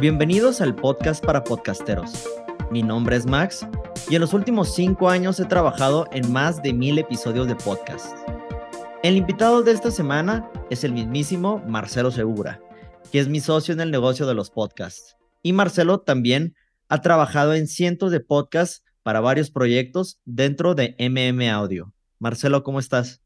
Bienvenidos al podcast para podcasteros. Mi nombre es Max y en los últimos cinco años he trabajado en más de mil episodios de podcast. El invitado de esta semana es el mismísimo Marcelo Segura, que es mi socio en el negocio de los podcasts. Y Marcelo también ha trabajado en cientos de podcasts para varios proyectos dentro de MM Audio. Marcelo, ¿cómo estás?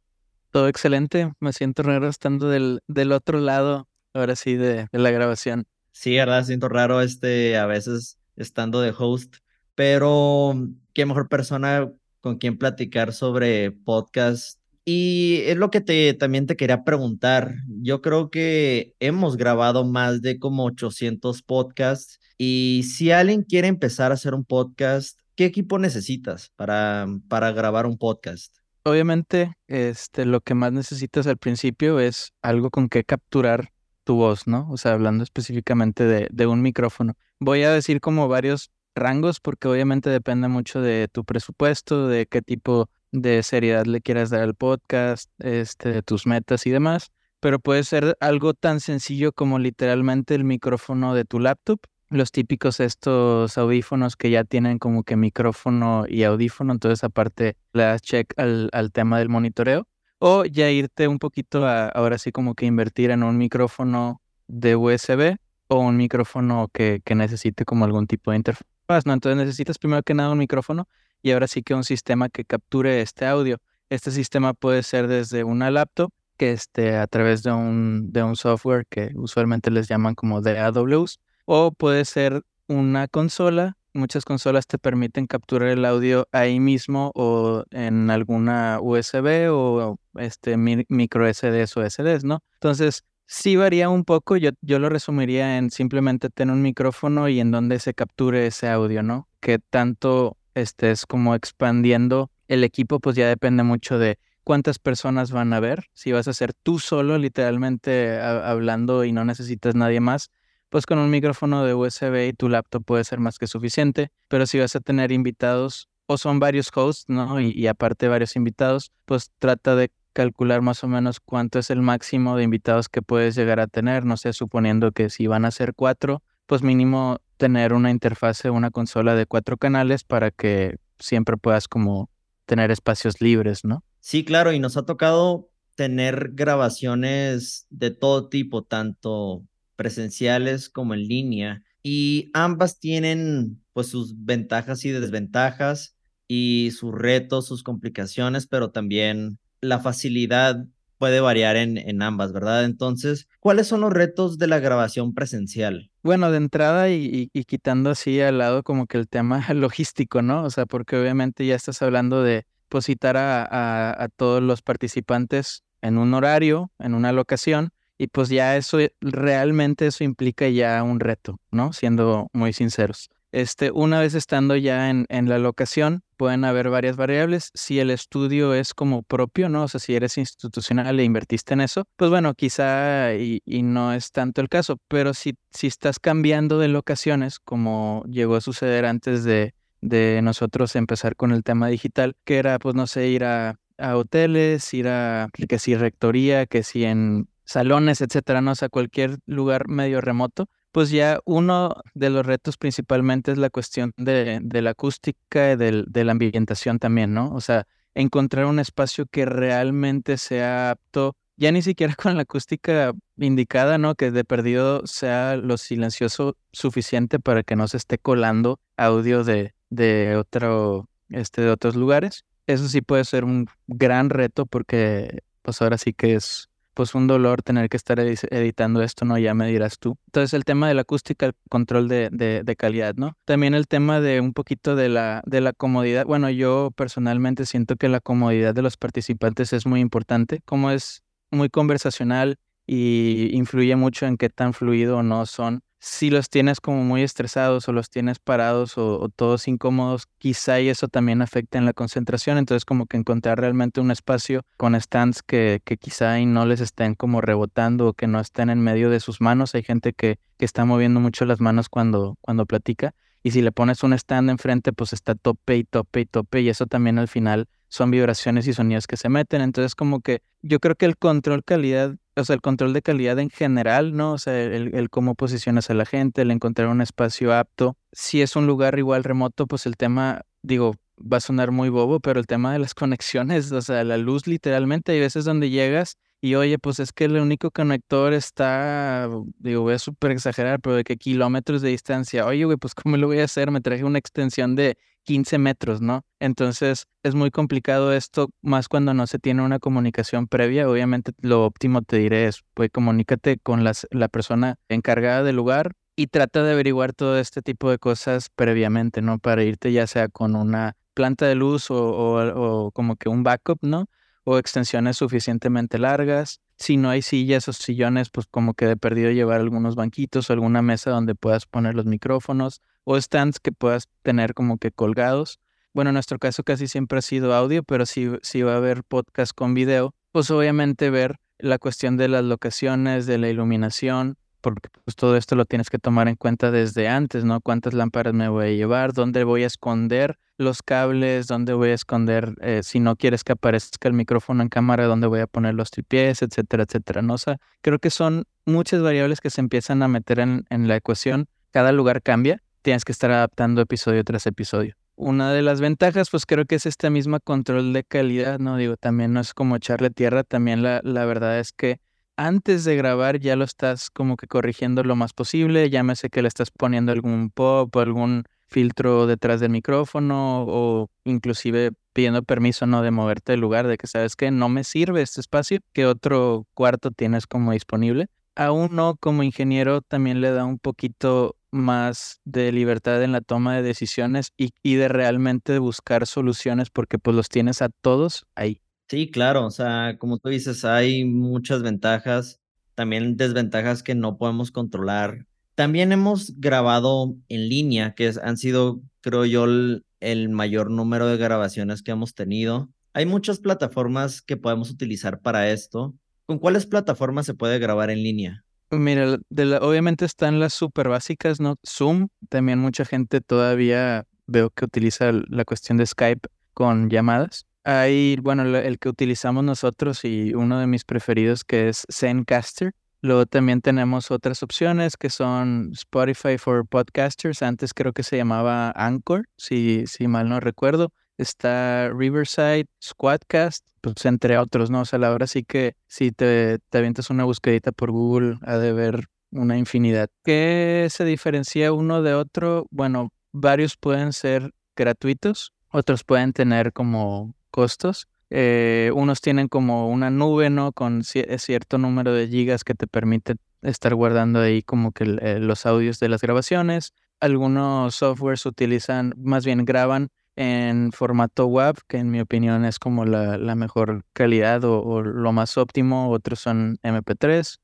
Todo excelente, me siento raro estando del, del otro lado, ahora sí, de, de la grabación. Sí, ¿verdad? Siento raro este a veces estando de host, pero qué mejor persona con quien platicar sobre podcast. Y es lo que te, también te quería preguntar. Yo creo que hemos grabado más de como 800 podcasts y si alguien quiere empezar a hacer un podcast, ¿qué equipo necesitas para, para grabar un podcast? Obviamente, este, lo que más necesitas al principio es algo con que capturar tu voz, ¿no? O sea, hablando específicamente de, de un micrófono. Voy a decir como varios rangos porque obviamente depende mucho de tu presupuesto, de qué tipo de seriedad le quieras dar al podcast, este, tus metas y demás, pero puede ser algo tan sencillo como literalmente el micrófono de tu laptop, los típicos estos audífonos que ya tienen como que micrófono y audífono, entonces aparte le das check al, al tema del monitoreo o ya irte un poquito a ahora sí como que invertir en un micrófono de USB o un micrófono que, que necesite como algún tipo de interfaz, ¿no? Entonces necesitas primero que nada un micrófono y ahora sí que un sistema que capture este audio. Este sistema puede ser desde una laptop que esté a través de un, de un software que usualmente les llaman como DAWs o puede ser una consola muchas consolas te permiten capturar el audio ahí mismo o en alguna USB o este micro SDs o SDs, ¿no? Entonces, sí varía un poco, yo, yo lo resumiría en simplemente tener un micrófono y en donde se capture ese audio, ¿no? Que tanto estés como expandiendo el equipo, pues ya depende mucho de cuántas personas van a ver. Si vas a ser tú solo, literalmente hablando y no necesitas nadie más, pues con un micrófono de USB y tu laptop puede ser más que suficiente, pero si vas a tener invitados o son varios hosts, ¿no? Y, aparte varios invitados, pues trata de calcular más o menos cuánto es el máximo de invitados que puedes llegar a tener, no sé, suponiendo que si van a ser cuatro, pues mínimo tener una interfase, una consola de cuatro canales para que siempre puedas como tener espacios libres, ¿no? Sí, claro, y nos ha tocado tener grabaciones de todo tipo, tanto presenciales como en línea y ambas tienen pues sus ventajas y desventajas y sus retos, sus complicaciones, pero también la facilidad puede variar en, en ambas, ¿verdad? Entonces, ¿cuáles son los retos de la grabación presencial? Bueno, de entrada y, y, quitando así al lado como que el tema logístico, ¿no? O sea, porque obviamente ya estás hablando de positar a, a, a todos los participantes en un horario, en una locación, y pues ya eso, eh, realmente eso implica ya un reto, ¿no? Siendo muy sinceros. Este, una vez estando ya en, en, la locación, pueden haber varias variables. Si el estudio es como propio, ¿no? O sea, si eres institucional e invertiste en eso, pues bueno, quizá y, y no es tanto el caso. Pero si, si estás cambiando de locaciones, como llegó a suceder antes de, de nosotros empezar con el tema digital, que era, pues no sé, ir a, a hoteles, ir a, que si rectoría, que si en salones, etcétera, no o sea, cualquier lugar medio remoto, pues ya uno de los retos principalmente es la cuestión de, de la acústica y de, de la ambientación también, ¿no? O sea, encontrar un espacio que realmente sea apto, ya ni siquiera con la acústica indicada, ¿no? Que de perdido sea lo silencioso suficiente para que no se esté colando audio de, de, otro, este, de otros lugares. Eso sí puede ser un gran reto porque pues ahora sí que es pues un dolor tener que estar editando esto, ¿no? Ya me dirás tú. Entonces el tema de la acústica, el control de, de, calidad, ¿no? También el tema de un poquito de la, de la comodidad. Bueno, yo personalmente siento que la comodidad de los participantes es muy importante, como es muy conversacional y influye mucho en qué tan fluido o no son si los tienes como muy estresados o los tienes parados o, todos incómodos, quizá y eso también afecta en la concentración. Entonces, como que encontrar realmente un espacio con stands que, que quizá y no les estén como rebotando o que no estén en medio de sus manos. Hay gente que, que está moviendo mucho las manos cuando, cuando platica. Y si le pones un stand enfrente, pues está tope y tope y tope. Y eso también al final son vibraciones y sonidos que se meten. Entonces, como que yo creo que el control calidad, o sea, el control de calidad en general, ¿no? O sea, el, el cómo posicionas a la gente, el encontrar un espacio apto. Si es un lugar igual remoto, pues el tema, digo, va a sonar muy bobo, pero el tema de las conexiones, o sea, la luz literalmente, hay veces donde llegas y oye, pues es que el único conector está, digo, voy a súper exagerar, pero de qué kilómetros de distancia. Oye, güey, pues ¿cómo lo voy a hacer? Me traje una extensión de 15 metros, ¿no? Entonces es muy complicado esto, más cuando no se tiene una comunicación previa. Obviamente lo óptimo te diré es, pues comunícate con las, la persona encargada del lugar y trata de averiguar todo este tipo de cosas previamente, ¿no? Para irte ya sea con una planta de luz o, o como que un backup, ¿no? o extensiones suficientemente largas. Si no hay sillas o sillones, pues como que de perdido llevar algunos banquitos o alguna mesa donde puedas poner los micrófonos o stands que puedas tener como que colgados. Bueno, en nuestro caso casi siempre ha sido audio, pero si, si va a haber podcast con video, pues obviamente ver la cuestión de las locaciones, de la iluminación, porque pues todo esto lo tienes que tomar en cuenta desde antes, ¿no? ¿Cuántas lámparas me voy a llevar? ¿Dónde voy a esconder los cables? ¿Dónde voy a esconder, eh, si no quieres que aparezca el micrófono en cámara, dónde voy a poner los tripiés, etcétera, etcétera, ¿no? O creo que son muchas variables que se empiezan a meter en, en la ecuación. Cada lugar cambia, tienes que estar adaptando episodio tras episodio. Una de las ventajas, pues creo que es este mismo control de calidad, ¿no? Digo, también no es como echarle tierra, también la, la verdad es que antes de grabar ya lo estás como que corrigiendo lo más posible, llámese que le estás poniendo algún pop o algún filtro detrás del micrófono o inclusive pidiendo permiso no de moverte del lugar, de que sabes que no me sirve este espacio, que otro cuarto tienes como disponible. A uno como ingeniero también le da un poquito más de libertad en la toma de decisiones y, y de realmente buscar soluciones porque pues los tienes a todos ahí. Sí, claro, o sea, como tú dices, hay muchas ventajas, también desventajas que no podemos controlar. También hemos grabado en línea, que han sido, creo yo, el, el mayor número de grabaciones que hemos tenido. Hay muchas plataformas que podemos utilizar para esto. ¿Con cuáles plataformas se puede grabar en línea? Mira, obviamente están las súper básicas, ¿no? Zoom, también mucha gente todavía veo que utiliza la cuestión de Skype con llamadas. Hay, bueno, el que utilizamos nosotros y uno de mis preferidos que es Zencaster. Luego también tenemos otras opciones que son Spotify for Podcasters. Antes creo que se llamaba Anchor, si, si mal no recuerdo. Está Riverside, Squadcast, pues entre otros, ¿no? O sea, la verdad sí que si te, te avientas una buscadita por Google, ha de ver una infinidad. ¿Qué se diferencia uno de otro? Bueno, varios pueden ser gratuitos, otros pueden tener como costos. Eh, unos tienen como una nube, ¿no? Con eh, cierto número de gigas que te permite estar guardando ahí como que eh, los audios de las grabaciones. Algunos softwares utilizan, más bien graban en formato web, que en mi opinión es como la, la mejor calidad o, lo más óptimo. Otros son MP3.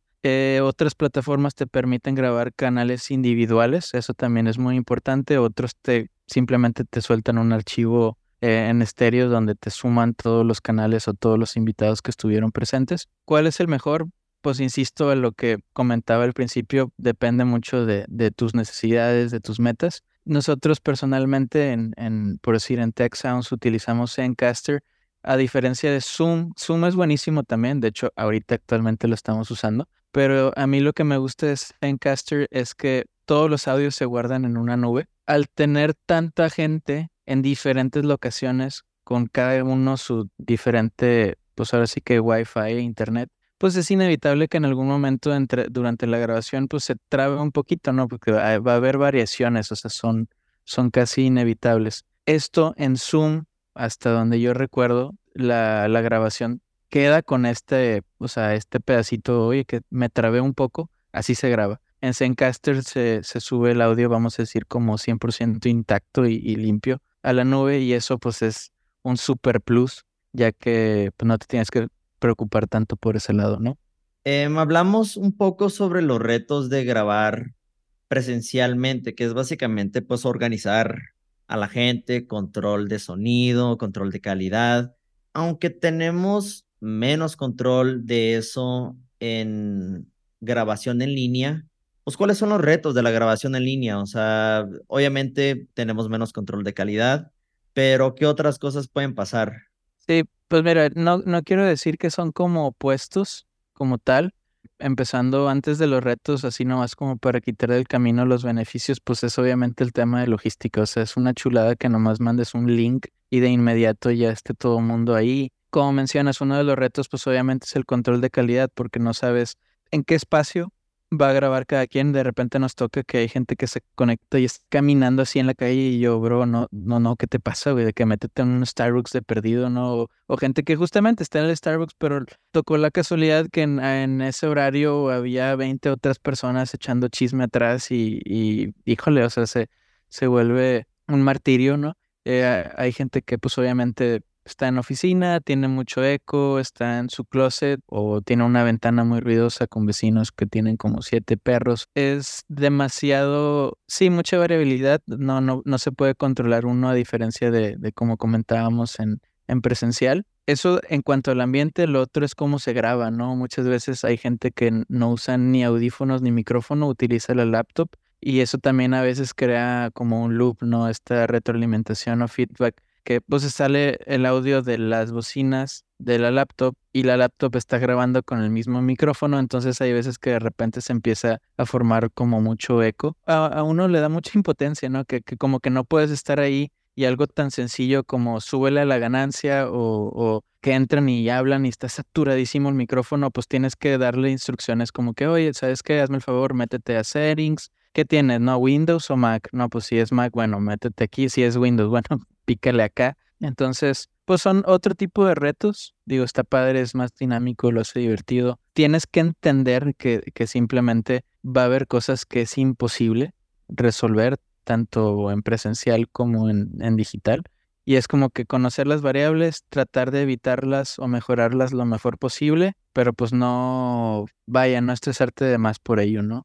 otras plataformas te permiten grabar canales individuales, eso también es muy importante. Otros te simplemente te sueltan un archivo eh, en estéreo donde te suman todos los canales o todos los invitados que estuvieron presentes. ¿Cuál es el mejor? Pues insisto en lo que comentaba al principio, depende mucho de, tus necesidades, de tus metas. Nosotros personalmente, en, en, por decir, en Tech Sounds utilizamos Encaster. A diferencia de Zoom, Zoom es buenísimo también, de hecho ahorita actualmente lo estamos usando, pero a mí lo que me gusta de Encaster es que todos los audios se guardan en una nube. Al tener tanta gente en diferentes locaciones, con cada uno su diferente, pues ahora sí que Wi-Fi e Internet, pues es inevitable que en algún momento entre, durante la grabación pues se trabe un poquito, ¿no? Porque va a haber variaciones, o sea, son, son casi inevitables. Esto en Zoom, hasta donde yo recuerdo, la, la grabación queda con este, o sea, este pedacito, oye, que me trabé un poco, así se graba. En Zencaster se, se sube el audio, vamos a decir, como 100% intacto y limpio a la nube y eso pues es un super plus, ya que pues, no te tienes que preocupar tanto por ese lado, ¿no? Em, hablamos un poco sobre los retos de grabar presencialmente, que es básicamente pues organizar a la gente, control de sonido, control de calidad, aunque tenemos menos control de eso en grabación en línea, pues, ¿cuáles son los retos de la grabación en línea? O sea, obviamente tenemos menos control de calidad, pero ¿qué otras cosas pueden pasar? Sí, pues mira, no, no quiero decir que son como opuestos como tal, empezando antes de los retos, así nomás como para quitar del camino los beneficios, pues es obviamente el tema de logística. O sea, es una chulada que nomás mandes un link y de inmediato ya esté todo el mundo ahí. Como mencionas, uno de los retos, pues obviamente es el control de calidad, porque no sabes en qué espacio va a grabar cada quien. De repente nos toca que hay gente que se conecta y está caminando así en la calle y yo, bro, no, no, no, ¿qué te pasa, güey? De que métete en un Starbucks de perdido, ¿no? O, gente que justamente está en el Starbucks, pero tocó la casualidad que en, ese horario había 20 otras personas echando chisme atrás y, y híjole, o sea, se, se vuelve un martirio, ¿no? Eh, hay gente que pues obviamente está en oficina, tiene mucho eco, está en su closet o tiene una ventana muy ruidosa con vecinos que tienen como siete perros. Es demasiado, sí, mucha variabilidad. No, no, no se puede controlar uno a diferencia de, de como comentábamos en, en presencial. Eso en cuanto al ambiente, lo otro es cómo se graba, ¿no? Muchas veces hay gente que no usa ni audífonos ni micrófono, utiliza la laptop y eso también a veces crea como un loop, ¿no? Esta retroalimentación o feedback que pues sale el audio de las bocinas de la laptop y la laptop está grabando con el mismo micrófono, entonces hay veces que de repente se empieza a formar como mucho eco. A, uno le da mucha impotencia, ¿no? Que, que, como que no puedes estar ahí y algo tan sencillo como súbele a la ganancia o, o que entran y hablan y está saturadísimo el micrófono, pues tienes que darle instrucciones como que, oye, ¿sabes qué? Hazme el favor, métete a settings. ¿Qué tienes? ¿No? ¿Windows o Mac? No, pues si es Mac, bueno, métete aquí. Si es Windows, bueno, pícale acá. Entonces, pues son otro tipo de retos. Digo, está padre, es más dinámico, lo hace divertido. Tienes que entender que, que simplemente va a haber cosas que es imposible resolver, tanto en presencial como en, en digital. Y es como que conocer las variables, tratar de evitarlas o mejorarlas lo mejor posible, pero pues no, vaya, no estresarte de más por ello, ¿no?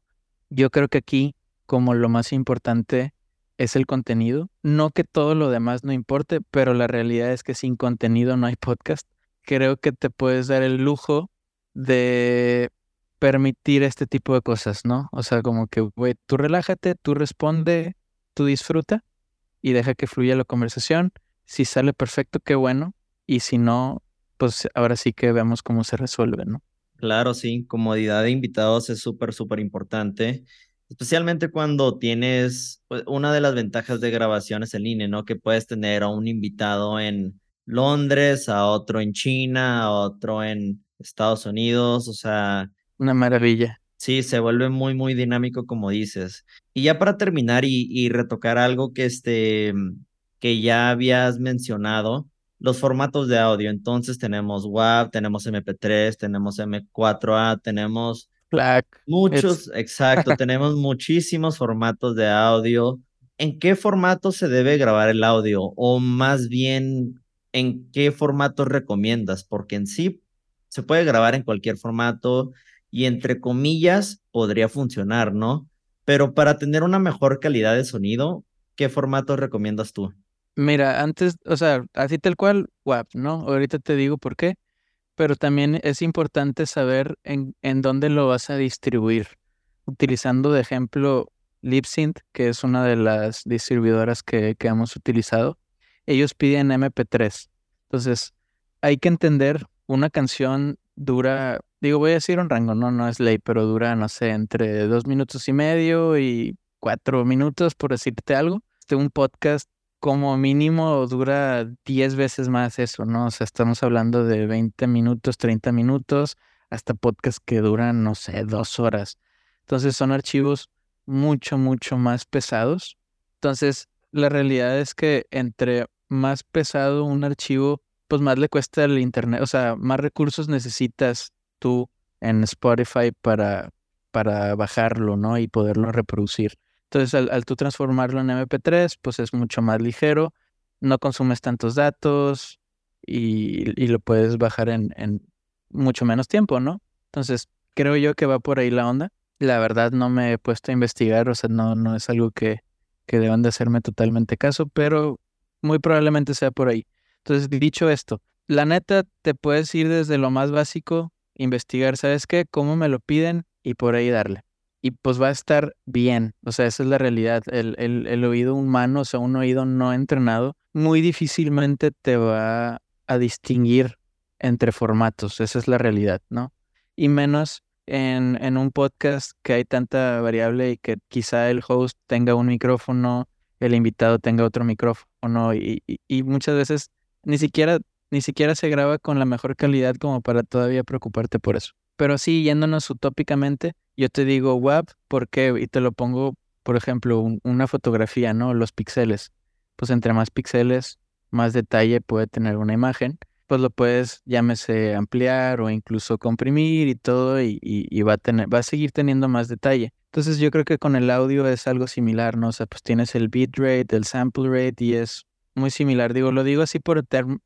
Yo creo que aquí, como lo más importante, es el contenido. No que todo lo demás no importe, pero la realidad es que sin contenido no hay podcast. Creo que te puedes dar el lujo de permitir este tipo de cosas, ¿no? O sea, como que, güey, tú relájate, tú responde, tú disfruta y deja que fluya la conversación. Si sale perfecto, qué bueno. Y si no, pues ahora sí que vemos cómo se resuelve, ¿no? Claro, sí, comodidad de invitados es súper, súper importante especialmente cuando tienes pues, una de las ventajas de grabaciones en línea, ¿no? Que puedes tener a un invitado en Londres, a otro en China, a otro en Estados Unidos, o sea... Una maravilla. Sí, se vuelve muy, muy dinámico, como dices. Y ya para terminar y, y retocar algo que, este, que ya habías mencionado, los formatos de audio. Entonces tenemos WAV, tenemos MP3, tenemos M4A, tenemos Muchos, exacto, tenemos muchísimos formatos de audio. ¿En qué formato se debe grabar el audio? O más bien, ¿en qué formato recomiendas? Porque en sí se puede grabar en cualquier formato y entre comillas podría funcionar, ¿no? Pero para tener una mejor calidad de sonido, ¿qué formato recomiendas tú? Mira, antes, o sea, así tal cual, WAP, ¿no? Ahorita te digo por qué pero también es importante saber en, en dónde lo vas a distribuir. Utilizando de ejemplo Libsynth, que es una de las distribuidoras que, que hemos utilizado, ellos piden MP3. Entonces, hay que entender, una canción dura, digo, voy a decir un rango, no, no es ley, pero dura, no sé, entre dos minutos y medio y cuatro minutos, por decirte algo. Este, un podcast como mínimo dura 10 veces más eso, ¿no? O sea, estamos hablando de 20 minutos, 30 minutos, hasta podcasts que duran, no sé, dos horas. Entonces son archivos mucho, mucho más pesados. Entonces, la realidad es que entre más pesado un archivo, pues más le cuesta el internet, o sea, más recursos necesitas tú en Spotify para, para bajarlo, ¿no? Y poderlo reproducir. Entonces, al, tú transformarlo en MP3, pues es mucho más ligero, no consumes tantos datos y, lo puedes bajar en, en, mucho menos tiempo, ¿no? Entonces, creo yo que va por ahí la onda. La verdad no me he puesto a investigar, o sea, no, no es algo que, que deban de hacerme totalmente caso, pero muy probablemente sea por ahí. Entonces, dicho esto, la neta, te puedes ir desde lo más básico, investigar, ¿sabes qué? ¿Cómo me lo piden? Y por ahí darle y pues va a estar bien. O sea, esa es la realidad. El, el, el, oído humano, o sea, un oído no entrenado, muy difícilmente te va a distinguir entre formatos, esa es la realidad, ¿no? Y menos en, en, un podcast que hay tanta variable y que quizá el host tenga un micrófono, el invitado tenga otro micrófono y, y, muchas veces ni siquiera, ni siquiera se graba con la mejor calidad como para todavía preocuparte por eso. Pero sí, yéndonos utópicamente, yo te digo WAP, ¿por qué? Y te lo pongo, por ejemplo, una fotografía, ¿no? Los píxeles. Pues entre más píxeles, más detalle puede tener una imagen pues lo puedes, llámese, ampliar o incluso comprimir y todo, y, y, va, a tener, va a seguir teniendo más detalle. Entonces yo creo que con el audio es algo similar, ¿no? O sea, pues tienes el bitrate, el sample rate y es muy similar. Digo, lo digo así por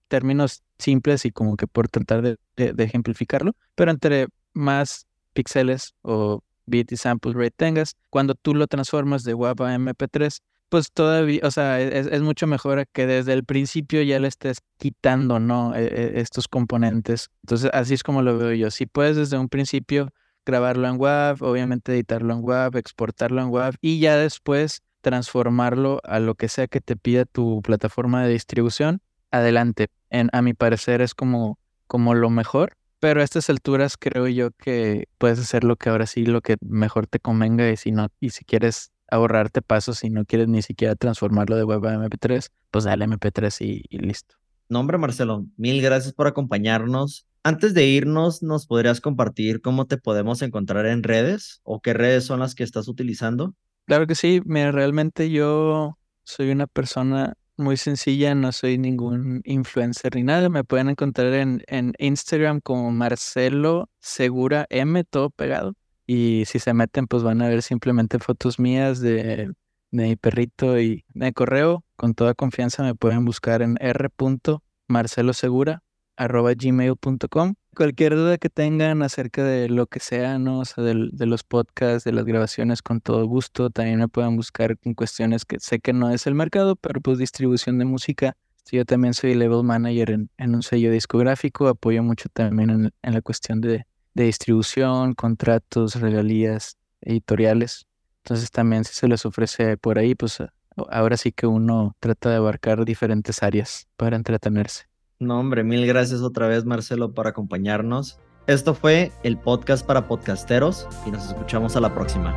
términos simples y como que por tratar de, de, ejemplificarlo, pero entre más píxeles o bit y sample rate tengas, cuando tú lo transformas de WAV a MP3, pues todavía, o sea, e-, es, mucho mejor que desde el principio ya le estés quitando, ¿no? E-, e-, estos componentes. Entonces, así es como lo veo yo. Si puedes desde un principio grabarlo en WAV, obviamente editarlo en WAV, exportarlo en WAV y ya después transformarlo a lo que sea que te pida tu plataforma de distribución, adelante. En, a mi parecer es como, como lo mejor. Pero a estas alturas creo yo que puedes hacer lo que ahora sí, lo que mejor te convenga y si no, y si quieres ahorrarte pasos si no quieres ni siquiera transformarlo de web a MP3, pues dale MP3 y, listo. No, hombre, Marcelo, mil gracias por acompañarnos. Antes de irnos, ¿nos podrías compartir cómo te podemos encontrar en redes o qué redes son las que estás utilizando? Claro que sí, mira, realmente yo soy una persona muy sencilla, no soy ningún influencer ni nada. Me pueden encontrar en, en Instagram como Marcelo Segura M, todo pegado. Y si se meten, pues van a ver simplemente fotos mías de, mi perrito y de correo. Con toda confianza me pueden buscar en r.marcelosegura.gmail.com. Cualquier duda que tengan acerca de lo que sea, ¿no? O sea, de, de, los podcasts, de las grabaciones, con todo gusto. También me pueden buscar con cuestiones que sé que no es el mercado, pero pues distribución de música. Yo también soy level manager en, en un sello discográfico. Apoyo mucho también en, en la cuestión de de distribución, contratos, regalías, editoriales. Entonces también si se les ofrece por ahí, pues ahora sí que uno trata de abarcar diferentes áreas para entretenerse. No, hombre, mil gracias otra vez Marcelo por acompañarnos. Esto fue el podcast para podcasteros y nos escuchamos a la próxima.